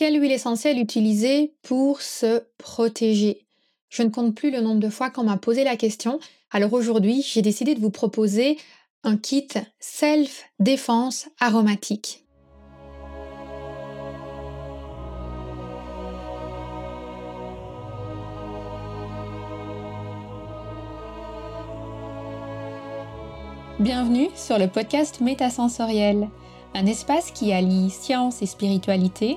Quelle huile essentielle utiliser pour se protéger? Je ne compte plus le nombre de fois qu'on m'a posé la question. Alors aujourd'hui, j'ai décidé de vous proposer un kit self-défense aromatique. Bienvenue sur le podcast Métasensoriel, un espace qui allie science et spiritualité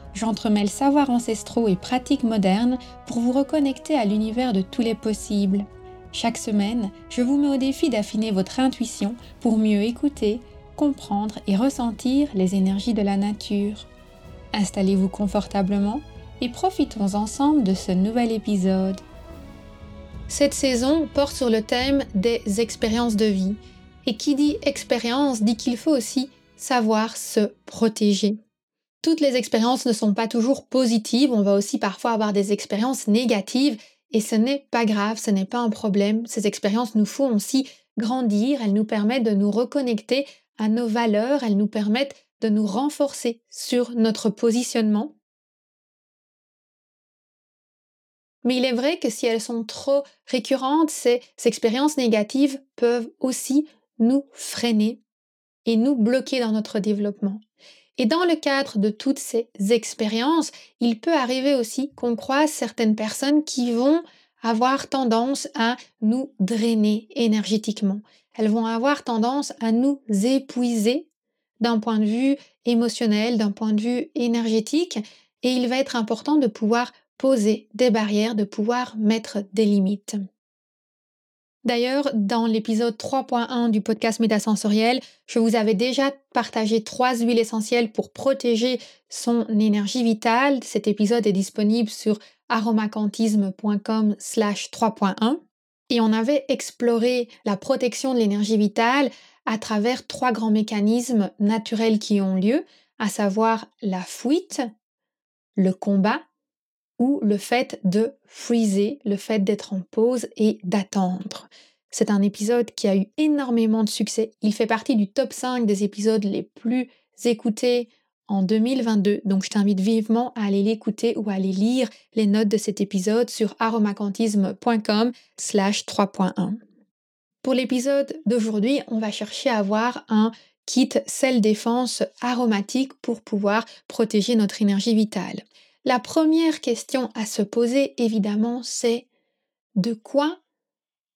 j'entremêle savoirs ancestraux et pratiques modernes pour vous reconnecter à l'univers de tous les possibles. Chaque semaine, je vous mets au défi d'affiner votre intuition pour mieux écouter, comprendre et ressentir les énergies de la nature. Installez-vous confortablement et profitons ensemble de ce nouvel épisode. Cette saison porte sur le thème des expériences de vie. Et qui dit expérience dit qu'il faut aussi savoir se protéger toutes les expériences ne sont pas toujours positives, on va aussi parfois avoir des expériences négatives et ce n'est pas grave, ce n'est pas un problème. Ces expériences nous font aussi grandir, elles nous permettent de nous reconnecter à nos valeurs, elles nous permettent de nous renforcer sur notre positionnement. Mais il est vrai que si elles sont trop récurrentes, ces expériences négatives peuvent aussi nous freiner et nous bloquer dans notre développement. Et dans le cadre de toutes ces expériences, il peut arriver aussi qu'on croise certaines personnes qui vont avoir tendance à nous drainer énergétiquement. Elles vont avoir tendance à nous épuiser d'un point de vue émotionnel, d'un point de vue énergétique, et il va être important de pouvoir poser des barrières, de pouvoir mettre des limites. D'ailleurs, dans l'épisode 3.1 du podcast Métasensoriel, je vous avais déjà partagé trois huiles essentielles pour protéger son énergie vitale. Cet épisode est disponible sur aromacantisme.com slash 3.1 et on avait exploré la protection de l'énergie vitale à travers trois grands mécanismes naturels qui ont lieu, à savoir la fuite, le combat ou le fait de freezer, le fait d'être en pause et d'attendre. C'est un épisode qui a eu énormément de succès. Il fait partie du top 5 des épisodes les plus écoutés en 2022. Donc je t'invite vivement à aller l'écouter ou à aller lire les notes de cet épisode sur aromacantisme.com slash 3.1. Pour l'épisode d'aujourd'hui, on va chercher à avoir un kit sel défense aromatique pour pouvoir protéger notre énergie vitale. La première question à se poser, évidemment, c'est de quoi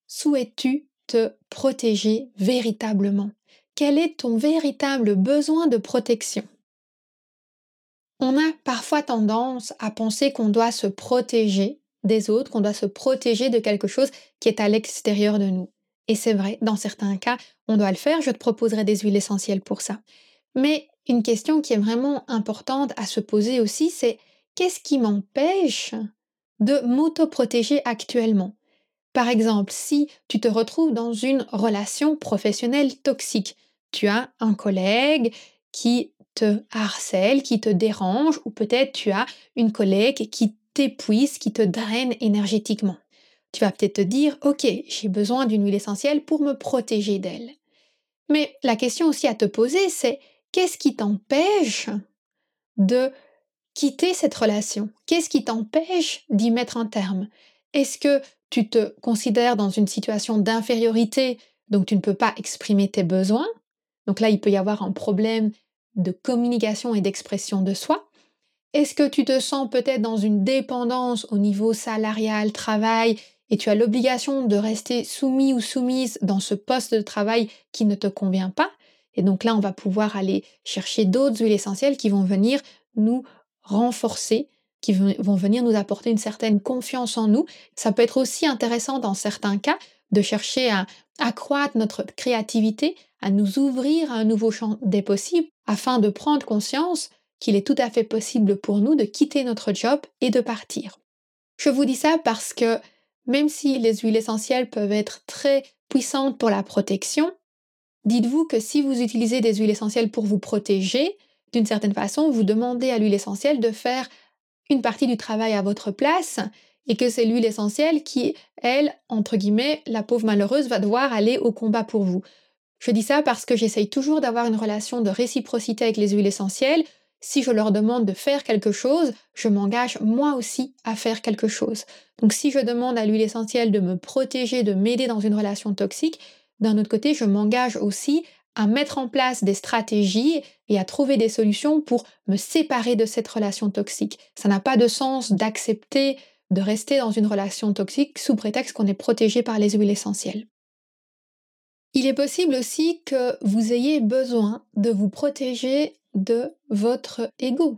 souhaites-tu te protéger véritablement? Quel est ton véritable besoin de protection? On a parfois tendance à penser qu'on doit se protéger des autres, qu'on doit se protéger de quelque chose qui est à l'extérieur de nous. Et c'est vrai, dans certains cas, on doit le faire, je te proposerai des huiles essentielles pour ça. Mais une question qui est vraiment importante à se poser aussi, c'est qu'est-ce qui m'empêche de m'auto-protéger actuellement? Par exemple, si tu te retrouves dans une relation professionnelle toxique, tu as un collègue qui te harcèle, qui te dérange, ou peut-être tu as une collègue qui t'épuise, qui te draine énergétiquement. Tu vas peut-être te dire, ok, j'ai besoin d'une huile essentielle pour me protéger d'elle. Mais la question aussi à te poser, c'est qu'est-ce qui t'empêche de quitter cette relation? Qu'est-ce qui t'empêche d'y mettre un terme? Est-ce que tu te considères dans une situation d'infériorité, donc tu ne peux pas exprimer tes besoins? Donc là, il peut y avoir un problème de communication et d'expression de soi. Est-ce que tu te sens peut-être dans une dépendance au niveau salarial, travail, et tu as l'obligation de rester soumis ou soumise dans ce poste de travail qui ne te convient pas? Et donc là, on va pouvoir aller chercher d'autres huiles essentielles qui vont venir nous renforcer, qui vont venir nous apporter une certaine confiance en nous. Ça peut être aussi intéressant dans certains cas de chercher à accroître notre créativité, à nous ouvrir à un nouveau champ des possibles, afin de prendre conscience qu'il est tout à fait possible pour nous de quitter notre job et de partir. Je vous dis ça parce que même si les huiles essentielles peuvent être très puissantes pour la protection, dites-vous que si vous utilisez des huiles essentielles pour vous protéger, d'une certaine façon, vous demandez à l'huile essentielle de faire une partie du travail à votre place et que c'est l'huile essentielle qui, elle, entre guillemets, la pauvre malheureuse, va devoir aller au combat pour vous. Je dis ça parce que j'essaye toujours d'avoir une relation de réciprocité avec les huiles essentielles. Si je leur demande de faire quelque chose, je m'engage moi aussi à faire quelque chose. Donc si je demande à l'huile essentielle de me protéger, de m'aider dans une relation toxique, d'un autre côté, je m'engage aussi à mettre en place des stratégies et à trouver des solutions pour me séparer de cette relation toxique. Ça n'a pas de sens d'accepter de rester dans une relation toxique sous prétexte qu'on est protégé par les huiles essentielles. Il est possible aussi que vous ayez besoin de vous protéger de votre ego.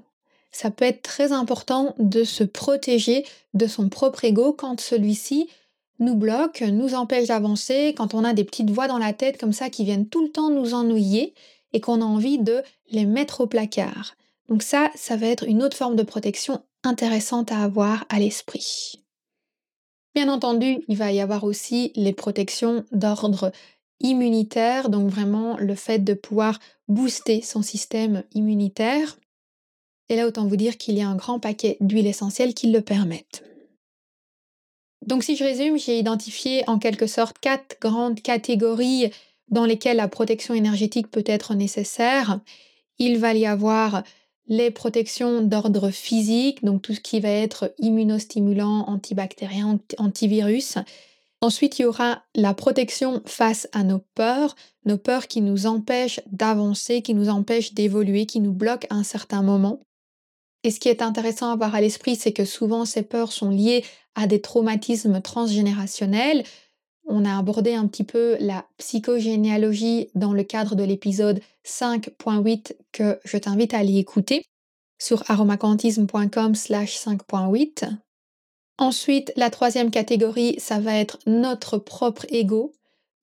Ça peut être très important de se protéger de son propre ego quand celui-ci nous bloque, nous empêche d'avancer, quand on a des petites voix dans la tête comme ça qui viennent tout le temps nous ennuyer et qu'on a envie de les mettre au placard. Donc ça, ça va être une autre forme de protection intéressante à avoir à l'esprit. Bien entendu, il va y avoir aussi les protections d'ordre immunitaire, donc vraiment le fait de pouvoir booster son système immunitaire. Et là, autant vous dire qu'il y a un grand paquet d'huiles essentielles qui le permettent. Donc si je résume, j'ai identifié en quelque sorte quatre grandes catégories dans lesquelles la protection énergétique peut être nécessaire. Il va y avoir les protections d'ordre physique, donc tout ce qui va être immunostimulant, antibactérien, antivirus. Ensuite, il y aura la protection face à nos peurs, nos peurs qui nous empêchent d'avancer, qui nous empêchent d'évoluer, qui nous bloquent à un certain moment. Et ce qui est intéressant à avoir à l'esprit, c'est que souvent ces peurs sont liées à des traumatismes transgénérationnels. On a abordé un petit peu la psychogénéalogie dans le cadre de l'épisode 5.8 que je t'invite à aller écouter sur aromacantisme.com slash 5.8. Ensuite, la troisième catégorie, ça va être notre propre ego.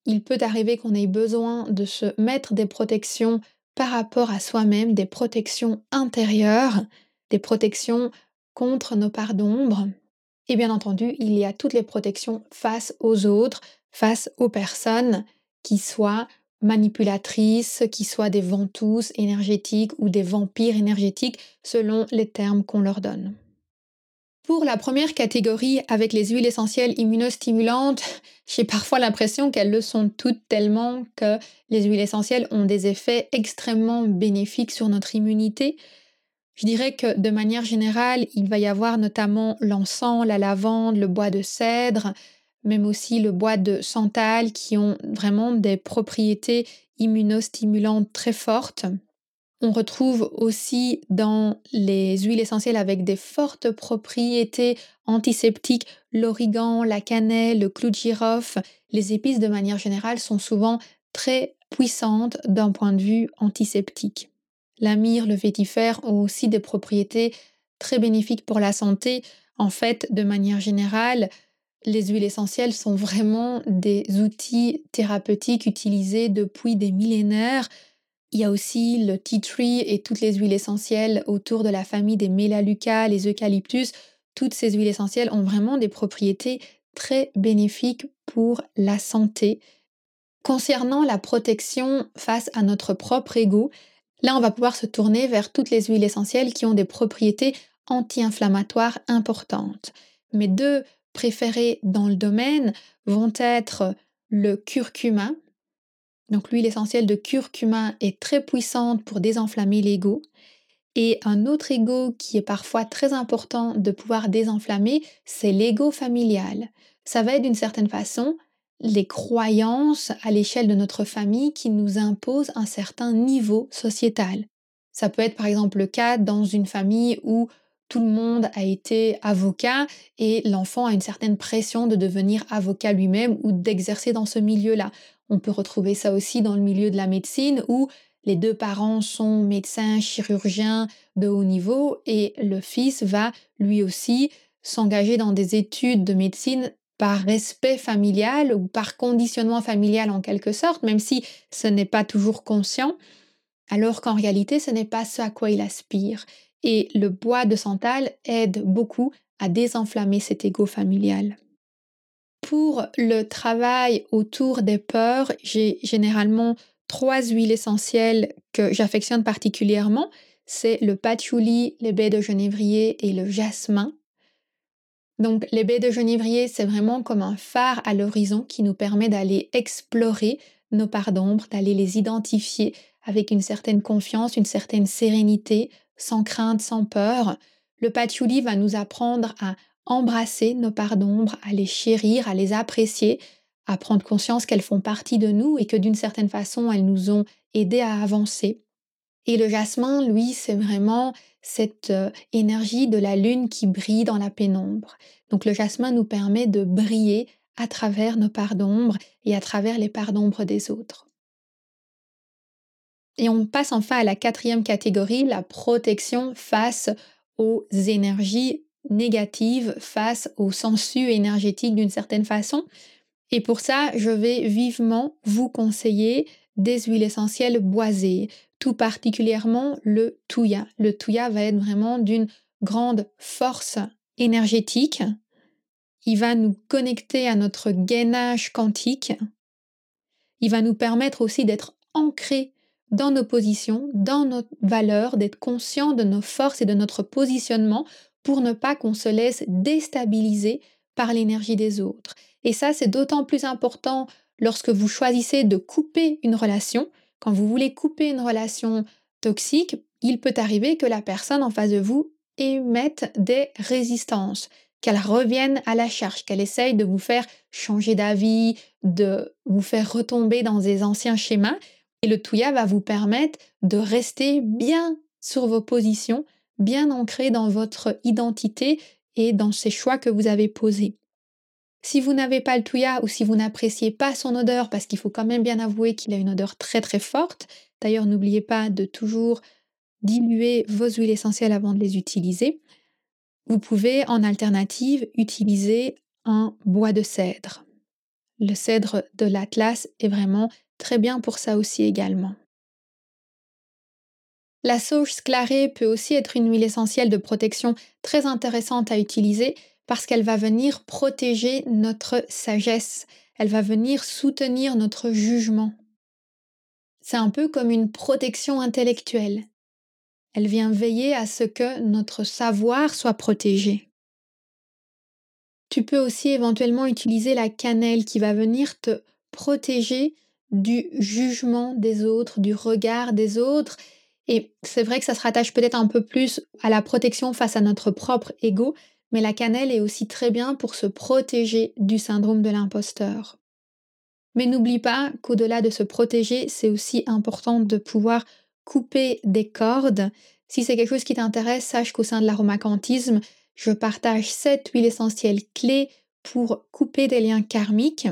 Il peut arriver qu'on ait besoin de se mettre des protections par rapport à soi-même, des protections intérieures, des protections contre nos parts d'ombre. Et bien entendu, il y a toutes les protections face aux autres, face aux personnes qui soient manipulatrices, qui soient des ventouses énergétiques ou des vampires énergétiques selon les termes qu'on leur donne. Pour la première catégorie, avec les huiles essentielles immunostimulantes, j'ai parfois l'impression qu'elles le sont toutes tellement que les huiles essentielles ont des effets extrêmement bénéfiques sur notre immunité. Je dirais que de manière générale, il va y avoir notamment l'encens, la lavande, le bois de cèdre, même aussi le bois de santal qui ont vraiment des propriétés immunostimulantes très fortes. On retrouve aussi dans les huiles essentielles avec des fortes propriétés antiseptiques l'origan, la cannelle, le clou de girofle. Les épices de manière générale sont souvent très puissantes d'un point de vue antiseptique. La myrrhe, le vétifère ont aussi des propriétés très bénéfiques pour la santé. En fait, de manière générale, les huiles essentielles sont vraiment des outils thérapeutiques utilisés depuis des millénaires. Il y a aussi le tea tree et toutes les huiles essentielles autour de la famille des mélaleucas, les eucalyptus. Toutes ces huiles essentielles ont vraiment des propriétés très bénéfiques pour la santé. Concernant la protection face à notre propre ego, Là, on va pouvoir se tourner vers toutes les huiles essentielles qui ont des propriétés anti-inflammatoires importantes. Mes deux préférées dans le domaine vont être le curcuma. Donc l'huile essentielle de curcuma est très puissante pour désenflammer l'ego. Et un autre ego qui est parfois très important de pouvoir désenflammer, c'est l'ego familial. Ça va être d'une certaine façon les croyances à l'échelle de notre famille qui nous imposent un certain niveau sociétal. Ça peut être par exemple le cas dans une famille où tout le monde a été avocat et l'enfant a une certaine pression de devenir avocat lui-même ou d'exercer dans ce milieu-là. On peut retrouver ça aussi dans le milieu de la médecine où les deux parents sont médecins, chirurgiens de haut niveau et le fils va lui aussi s'engager dans des études de médecine par respect familial ou par conditionnement familial en quelque sorte, même si ce n'est pas toujours conscient, alors qu'en réalité ce n'est pas ce à quoi il aspire. Et le bois de santal aide beaucoup à désenflammer cet ego familial. Pour le travail autour des peurs, j'ai généralement trois huiles essentielles que j'affectionne particulièrement. C'est le patchouli, les baies de genévrier et le jasmin. Donc les baies de genévrier, c'est vraiment comme un phare à l'horizon qui nous permet d'aller explorer nos parts d'ombre, d'aller les identifier avec une certaine confiance, une certaine sérénité, sans crainte, sans peur. Le patchouli va nous apprendre à embrasser nos parts d'ombre, à les chérir, à les apprécier, à prendre conscience qu'elles font partie de nous et que d'une certaine façon, elles nous ont aidés à avancer. Et le jasmin, lui, c'est vraiment cette euh, énergie de la lune qui brille dans la pénombre. Donc le jasmin nous permet de briller à travers nos parts d'ombre et à travers les parts d'ombre des autres. Et on passe enfin à la quatrième catégorie, la protection face aux énergies négatives, face aux sensus énergétiques d'une certaine façon. Et pour ça, je vais vivement vous conseiller des huiles essentielles boisées, tout particulièrement le touya. Le touya va être vraiment d'une grande force énergétique. Il va nous connecter à notre gainage quantique. Il va nous permettre aussi d'être ancrés dans nos positions, dans nos valeurs, d'être conscients de nos forces et de notre positionnement pour ne pas qu'on se laisse déstabiliser par l'énergie des autres. Et ça, c'est d'autant plus important lorsque vous choisissez de couper une relation. Quand vous voulez couper une relation toxique, il peut arriver que la personne en face de vous émette des résistances, qu'elle revienne à la charge, qu'elle essaye de vous faire changer d'avis, de vous faire retomber dans des anciens schémas. Et le Touya va vous permettre de rester bien sur vos positions, bien ancré dans votre identité et dans ces choix que vous avez posés. Si vous n'avez pas le Touya ou si vous n'appréciez pas son odeur, parce qu'il faut quand même bien avouer qu'il a une odeur très très forte, d'ailleurs n'oubliez pas de toujours diluer vos huiles essentielles avant de les utiliser, vous pouvez en alternative utiliser un bois de cèdre. Le cèdre de l'Atlas est vraiment très bien pour ça aussi également. La sauge sclarée peut aussi être une huile essentielle de protection très intéressante à utiliser parce qu'elle va venir protéger notre sagesse, elle va venir soutenir notre jugement. C'est un peu comme une protection intellectuelle. Elle vient veiller à ce que notre savoir soit protégé. Tu peux aussi éventuellement utiliser la cannelle qui va venir te protéger du jugement des autres, du regard des autres. Et c'est vrai que ça se rattache peut-être un peu plus à la protection face à notre propre ego, mais la cannelle est aussi très bien pour se protéger du syndrome de l'imposteur. Mais n'oublie pas qu'au-delà de se protéger, c'est aussi important de pouvoir couper des cordes. Si c'est quelque chose qui t'intéresse, sache qu'au sein de l'aromacantisme, je partage sept huiles essentielles clés pour couper des liens karmiques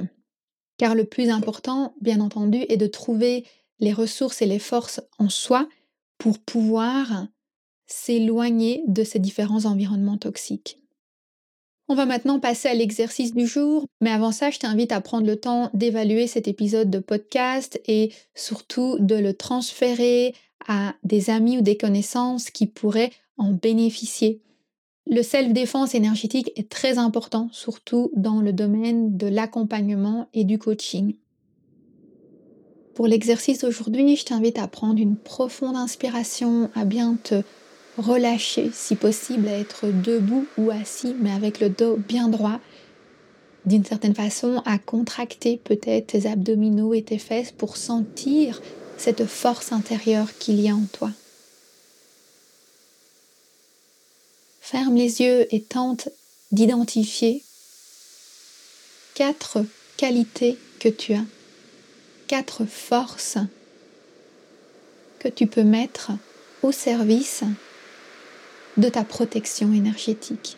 car le plus important, bien entendu, est de trouver les ressources et les forces en soi pour pouvoir s'éloigner de ces différents environnements toxiques. On va maintenant passer à l'exercice du jour, mais avant ça, je t'invite à prendre le temps d'évaluer cet épisode de podcast et surtout de le transférer à des amis ou des connaissances qui pourraient en bénéficier. Le self-défense énergétique est très important, surtout dans le domaine de l'accompagnement et du coaching. Pour l'exercice d'aujourd'hui, je t'invite à prendre une profonde inspiration, à bien te relâcher, si possible, à être debout ou assis, mais avec le dos bien droit, d'une certaine façon, à contracter peut-être tes abdominaux et tes fesses pour sentir cette force intérieure qu'il y a en toi. Ferme les yeux et tente d'identifier quatre qualités que tu as, quatre forces que tu peux mettre au service de ta protection énergétique.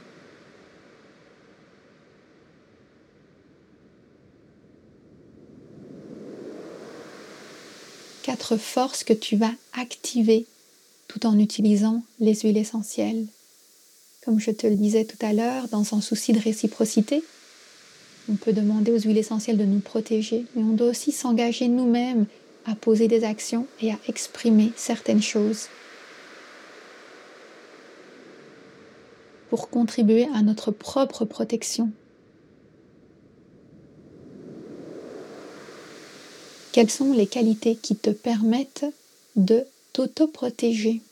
Quatre forces que tu vas activer tout en utilisant les huiles essentielles comme je te le disais tout à l'heure, dans un souci de réciprocité, on peut demander aux huiles essentielles de nous protéger, mais on doit aussi s'engager nous-mêmes à poser des actions et à exprimer certaines choses pour contribuer à notre propre protection. Quelles sont les qualités qui te permettent de t'auto-protéger?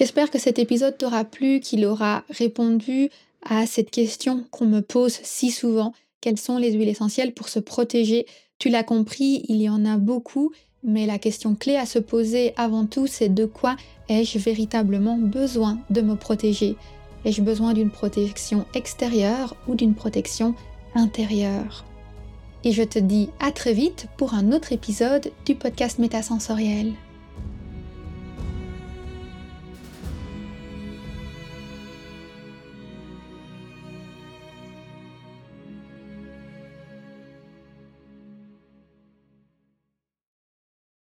J'espère que cet épisode t'aura plu, qu'il aura répondu à cette question qu'on me pose si souvent. Quelles sont les huiles essentielles pour se protéger? Tu l'as compris, il y en a beaucoup, mais la question clé à se poser avant tout, c'est de quoi ai-je véritablement besoin de me protéger? Ai-je besoin d'une protection extérieure ou d'une protection intérieure? Et je te dis à très vite pour un autre épisode du podcast Métasensoriel.